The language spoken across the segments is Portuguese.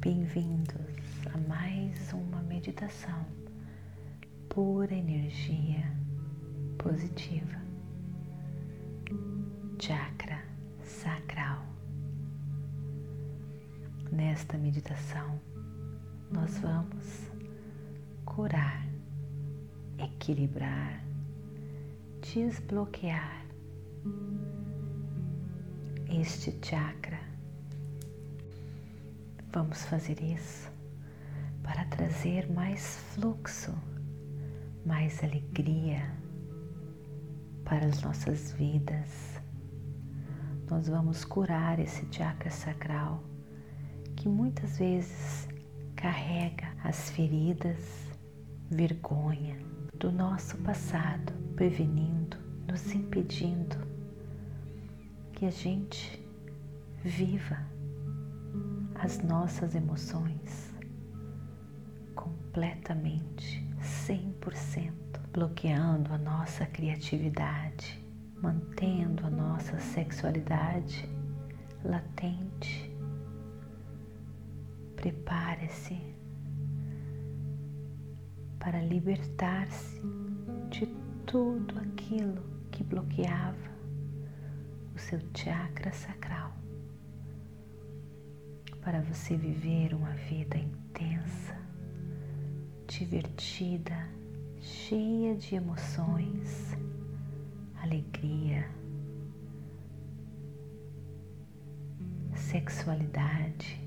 Bem-vindos a mais uma meditação pura energia positiva. Chakra sacral. Nesta meditação, nós vamos curar, equilibrar, desbloquear este chakra. Vamos fazer isso para trazer mais fluxo, mais alegria para as nossas vidas. Nós vamos curar esse chakra sacral que muitas vezes carrega as feridas, vergonha do nosso passado, prevenindo, nos impedindo que a gente viva as nossas emoções completamente, 100%, bloqueando a nossa criatividade, mantendo a nossa sexualidade latente. Prepare-se para libertar-se de tudo aquilo que bloqueava o seu chakra sacral, para você viver uma vida intensa, divertida, cheia de emoções, alegria, sexualidade,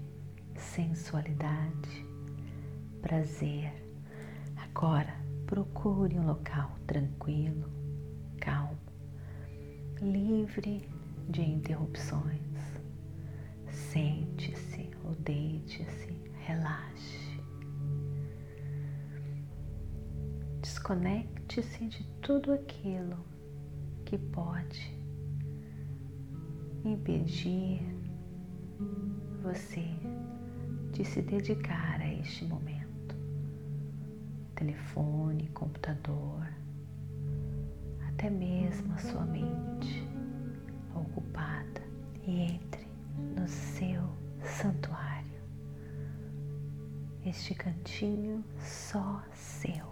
sensualidade, prazer. Agora, procure um local tranquilo, calmo, livre de interrupções. Sente-se ou deite-se, relaxe. Desconecte-se de tudo aquilo que pode impedir você de se dedicar a este momento. Telefone, computador, até mesmo a sua mente ocupada e entre no seu santuário, este cantinho só seu.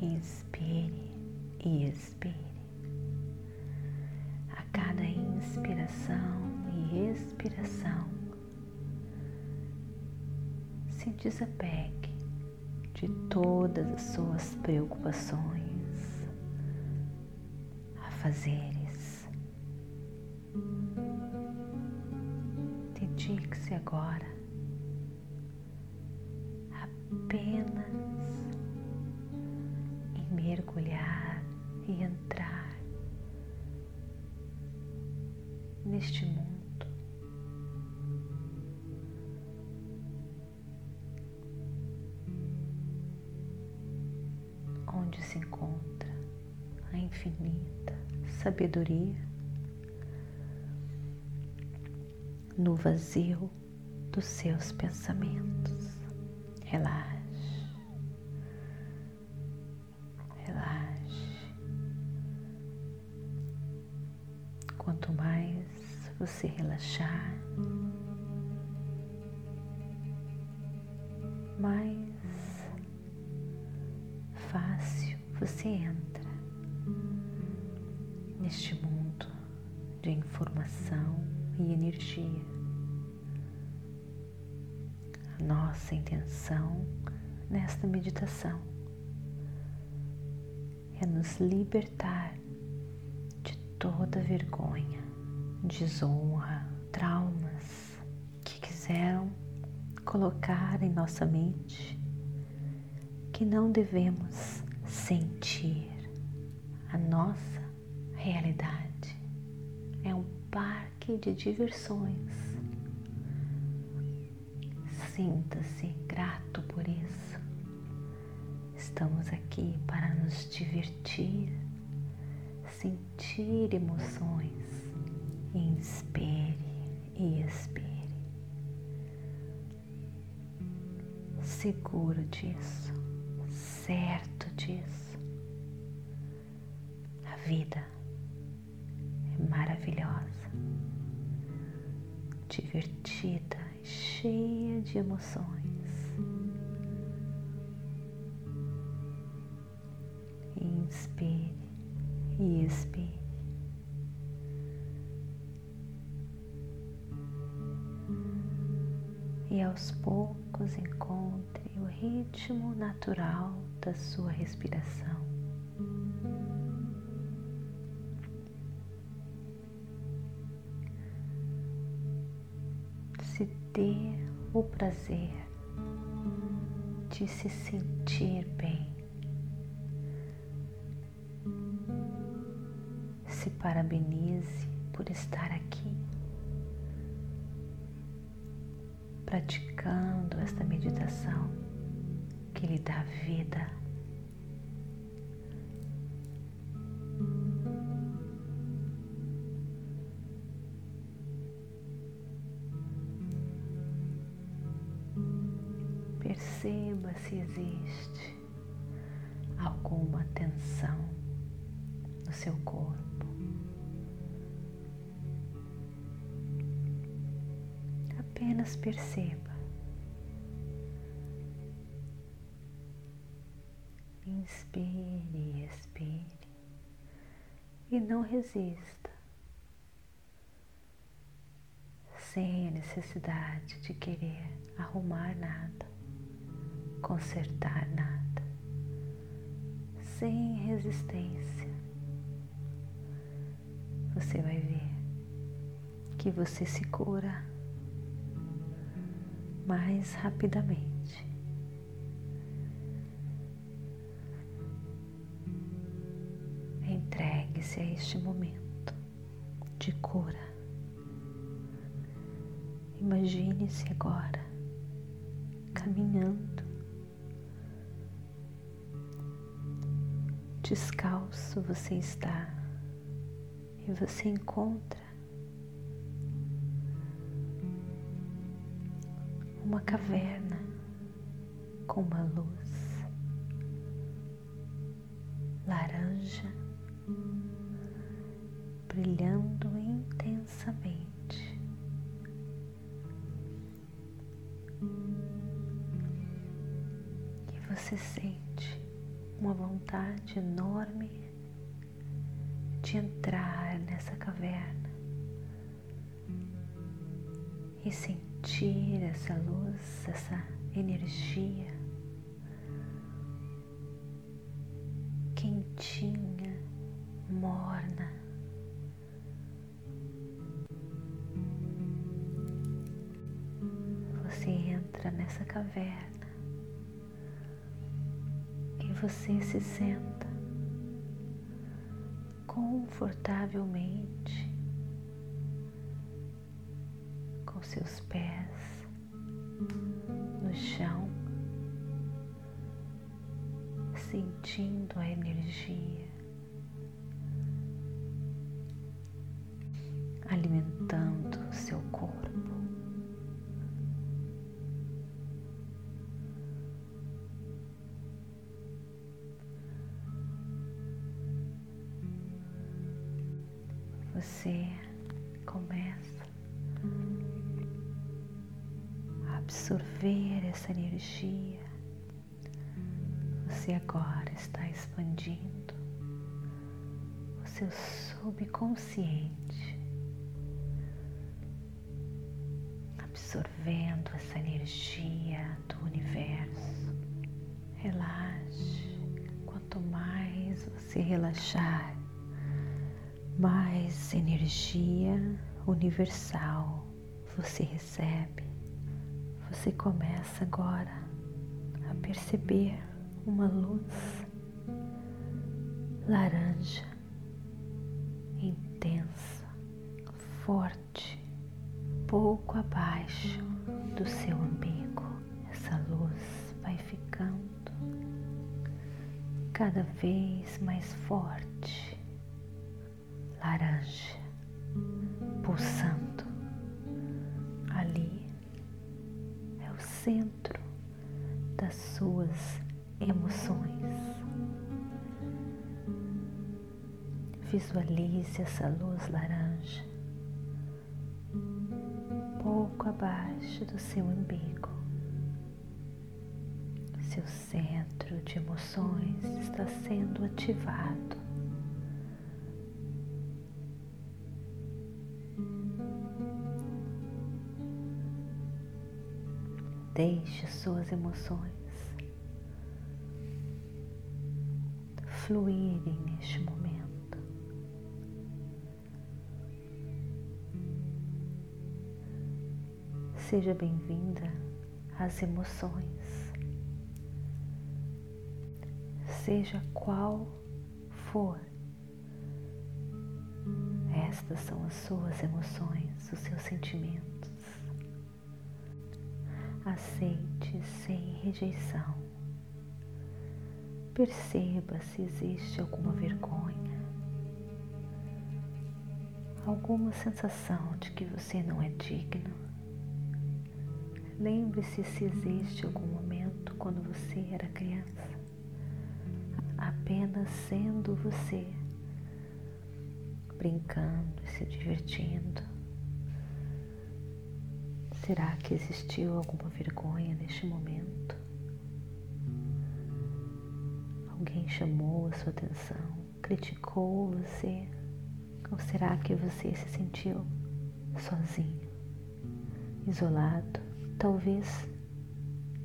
Inspire e expire. A cada inspiração e expiração, se desapegue de todas as suas preocupações, afazeres. Dedique-se agora apenas em mergulhar e entrar neste mundo. Onde se encontra a infinita sabedoria no vazio dos seus pensamentos. Relaxe, relaxe. Quanto mais você relaxar, meditação é nos libertar de toda vergonha, desonra, traumas que quiseram colocar em nossa mente que não devemos sentir a nossa realidade. É um parque de diversões. Sinta-se grato por isso. Estamos aqui para nos divertir, sentir emoções. Inspire e expire. Seguro disso certo disso. A vida é maravilhosa. divertida, cheia de emoções. Inspire e expire. E aos poucos encontre o ritmo natural da sua respiração. Se dê o prazer de se sentir bem. Parabenize por estar aqui, praticando esta meditação que lhe dá vida. Perceba se existe alguma tensão perceba. Inspire expire e não resista, sem a necessidade de querer arrumar nada, consertar nada, sem resistência. Você vai ver que você se cura mais rapidamente. Entregue-se a este momento de cura. Imagine-se agora caminhando, descalço você está e você encontra uma caverna com uma luz laranja brilhando intensamente. E você sente uma vontade enorme de entrar nessa caverna e sentir essa energia quentinha, morna. Você entra nessa caverna e você se senta confortavelmente com seus pés sentindo a energia, alimentando seu corpo. Você começa a absorver essa energia. Você agora está expandindo o seu subconsciente, absorvendo essa energia do universo. Relaxe. Quanto mais você relaxar, mais energia universal você recebe. Você começa agora a perceber uma luz laranja, intensa, forte, pouco abaixo do seu umbigo. Essa luz vai ficando cada vez mais forte laranja Visualize essa luz laranja pouco abaixo do seu umbigo. Seu centro de emoções está sendo ativado. Deixe suas emoções fluírem neste momento. Seja bem-vinda às emoções, seja qual for. Estas são as suas emoções, os seus sentimentos. Aceite sem rejeição. Perceba se existe alguma vergonha, alguma sensação de que você não é digno. Lembre-se se existe algum momento quando você era criança, apenas sendo você, brincando e se divertindo. Será que existiu alguma vergonha neste momento? Alguém chamou a sua atenção, criticou você? Ou será que você se sentiu sozinho, isolado, talvez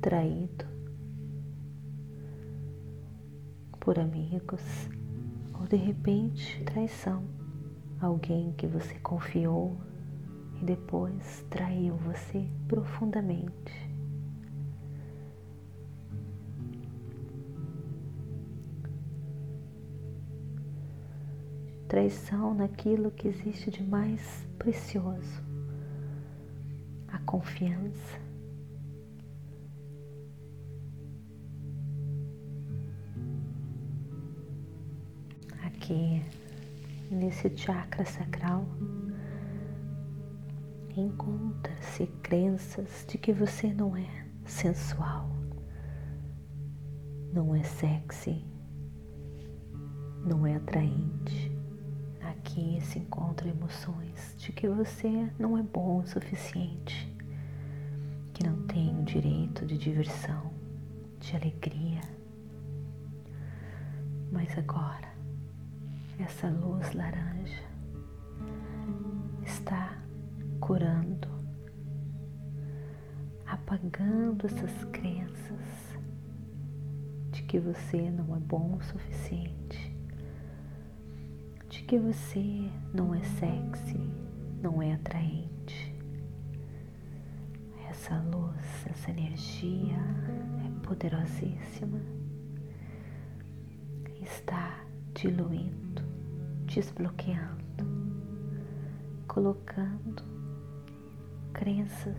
traído por amigos ou de repente traição? Alguém que você confiou e depois traiu você profundamente. traição naquilo que existe de mais precioso, a confiança. Aqui nesse chakra sacral encontra-se crenças de que você não é sensual, não é sexy, não é atraente aqui se encontram emoções de que você não é bom o suficiente, que não tem o direito de diversão, de alegria. Mas agora, essa luz laranja está curando, apagando essas crenças de que você não é bom o suficiente que você não é sexy, não é atraente. Essa luz, essa energia é poderosíssima. Está diluindo, desbloqueando, colocando crenças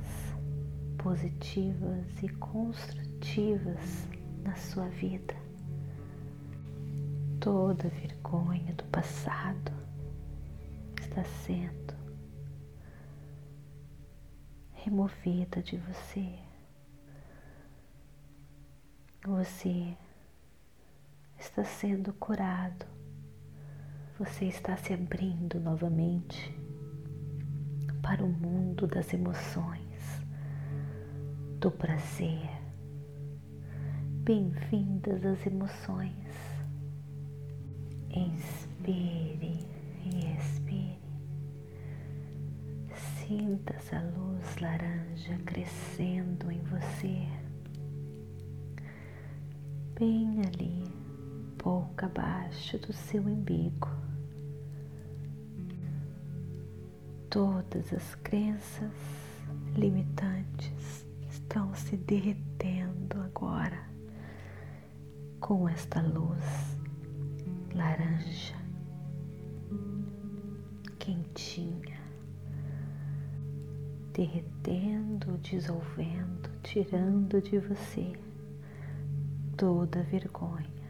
positivas e construtivas na sua vida toda vergonha do passado está sendo removida de você. Você está sendo curado. Você está se abrindo novamente para o mundo das emoções, do prazer. Bem-vindas às emoções. Inspire e expire. Sinta essa luz laranja crescendo em você, bem ali, pouco abaixo do seu umbigo. Todas as crenças limitantes estão se derretendo agora com esta luz laranja, quentinha, derretendo, dissolvendo, tirando de você toda vergonha,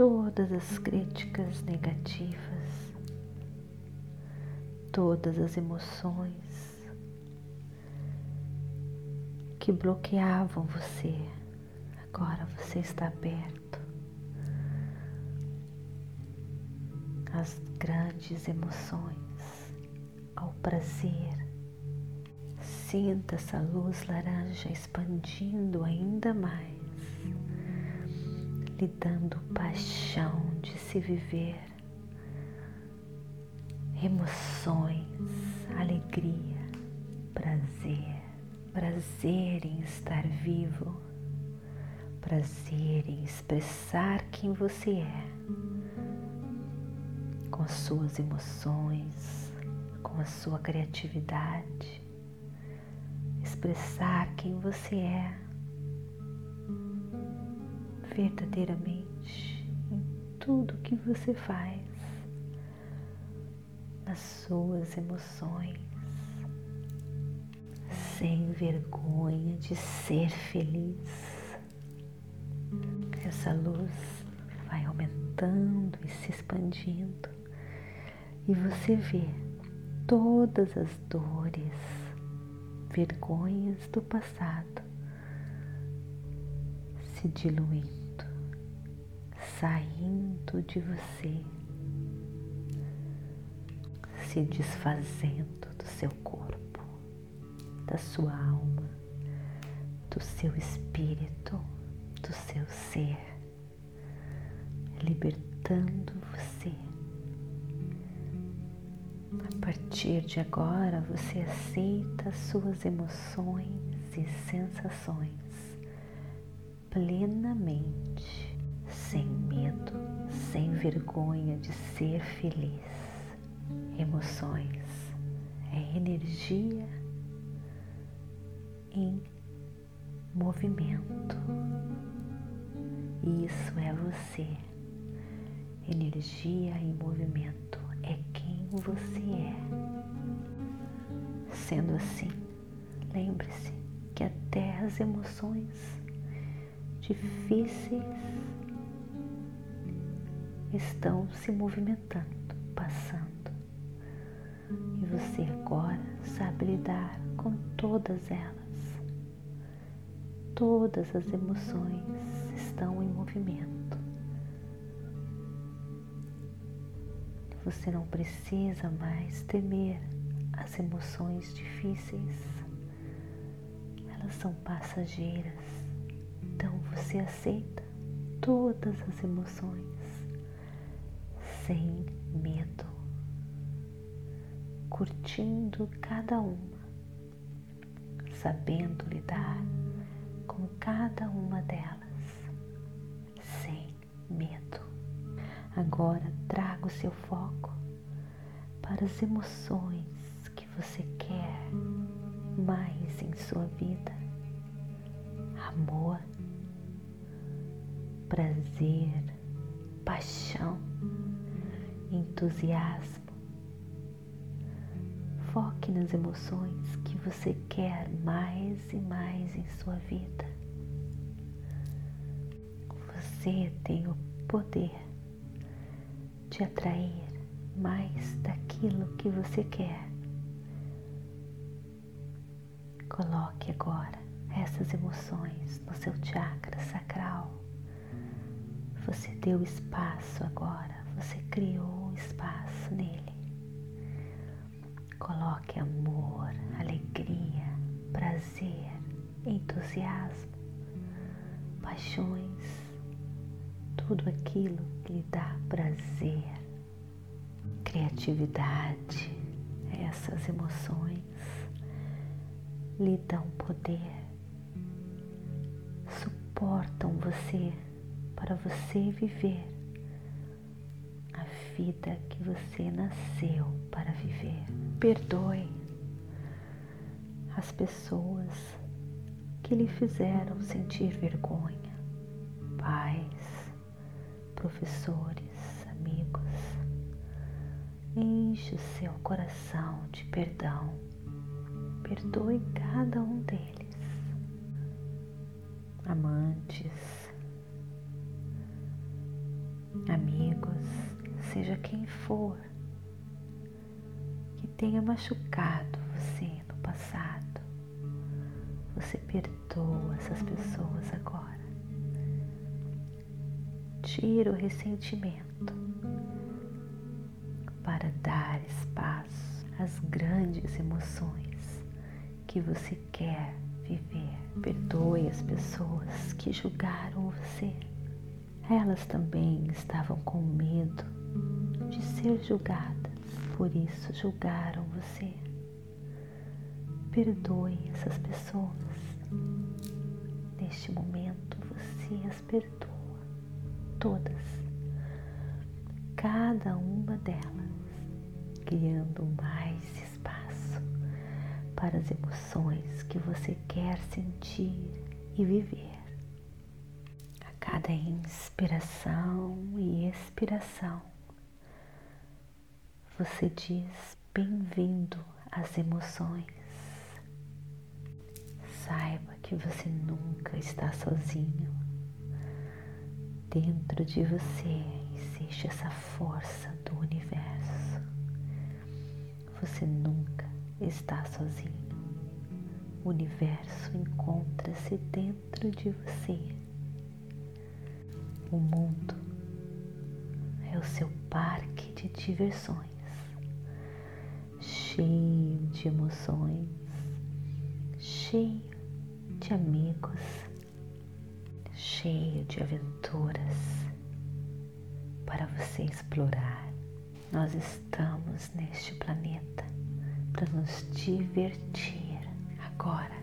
todas as críticas negativas, todas as emoções que bloqueavam você. Agora você está aberto as grandes emoções ao prazer. Sinta essa luz laranja expandindo ainda mais, lhe dando paixão de se viver, emoções, alegria, prazer, prazer em estar vivo, prazer em expressar quem você é. Com as suas emoções, com a sua criatividade, expressar quem você é verdadeiramente em tudo que você faz, nas suas emoções, sem vergonha de ser feliz. Essa luz vai aumentando e se expandindo e você vê todas as dores, vergonhas do passado se diluindo, saindo de você, se desfazendo do seu corpo, da sua alma, do seu espírito, do seu ser, libertando você. A partir de agora, você aceita suas emoções e sensações plenamente, sem medo, sem vergonha de ser feliz. Emoções é energia em movimento. Isso é você. Energia em movimento é quem você é. Sendo assim, lembre-se que até as emoções difíceis estão se movimentando, passando. E você agora sabe lidar com todas elas. Todas as emoções estão em movimento. Você não precisa mais temer as emoções difíceis. Elas são passageiras. Então você aceita todas as emoções sem medo, curtindo cada uma, sabendo lidar com cada uma delas sem medo. Agora traga o seu foco para as emoções que você quer mais em sua vida. Amor, prazer, paixão, entusiasmo. Foque nas emoções que você quer mais e mais em sua vida. Você tem o poder de atrair mais daquilo que você quer. Coloque agora essas emoções no seu chakra sacral. Você deu espaço agora, você criou espaço nele. Coloque amor, alegria, prazer, entusiasmo, paixões tudo aquilo que lhe dá prazer, criatividade, essas emoções lhe dão poder, suportam você para você viver a vida que você nasceu para viver. Perdoe as pessoas que lhe fizeram sentir vergonha, pais, professores, amigos. Enche o seu coração de perdão. Perdoe cada um deles. Amantes, amigos, seja quem for que tenha machucado você no passado. Você perdoa essas pessoas agora tira o ressentimento para dar espaço as grandes emoções que você quer viver. Perdoe as pessoas que julgaram você. Elas também estavam com medo de ser julgadas, por isso julgaram você. Perdoe essas pessoas. Neste momento você as perdoa, todas, cada uma delas, criando mais espaço para as emoções que você quer sentir e viver. Cada inspiração e expiração, você diz bem-vindo às emoções. Saiba que você nunca está sozinho. Dentro de você existe essa força do universo. Você nunca está sozinho. O universo encontra-se dentro de você. O mundo é o seu parque de diversões, cheio de emoções, cheio de amigos, cheio de aventuras para você explorar. Nós estamos neste planeta para nos divertir. Agora,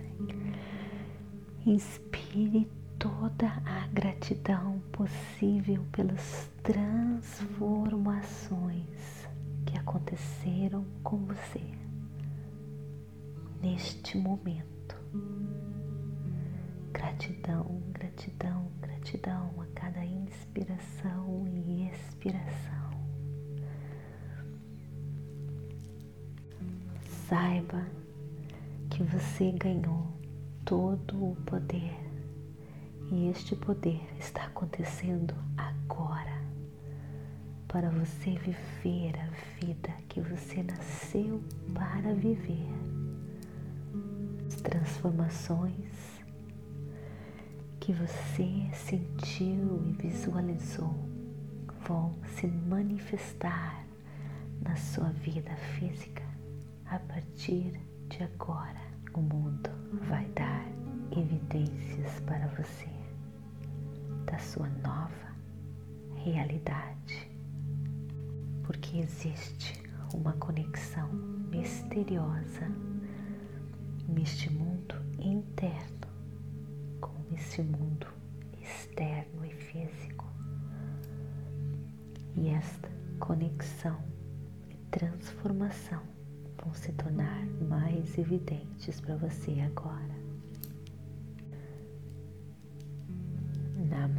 inspire toda a gratidão possível pelas transformações que aconteceram com você neste momento. Gratidão, gratidão, gratidão a cada inspiração e expiração. Saiba que você ganhou todo o poder e este poder está acontecendo agora para você viver a vida que você nasceu para viver. As transformações que você sentiu e visualizou vão se manifestar na sua vida física a partir de agora. O mundo vai dar evidências para você da sua nova realidade, porque existe uma conexão misteriosa neste mundo interno com esse mundo externo e físico. E esta conexão e transformação vão se tornar mais evidentes para você agora.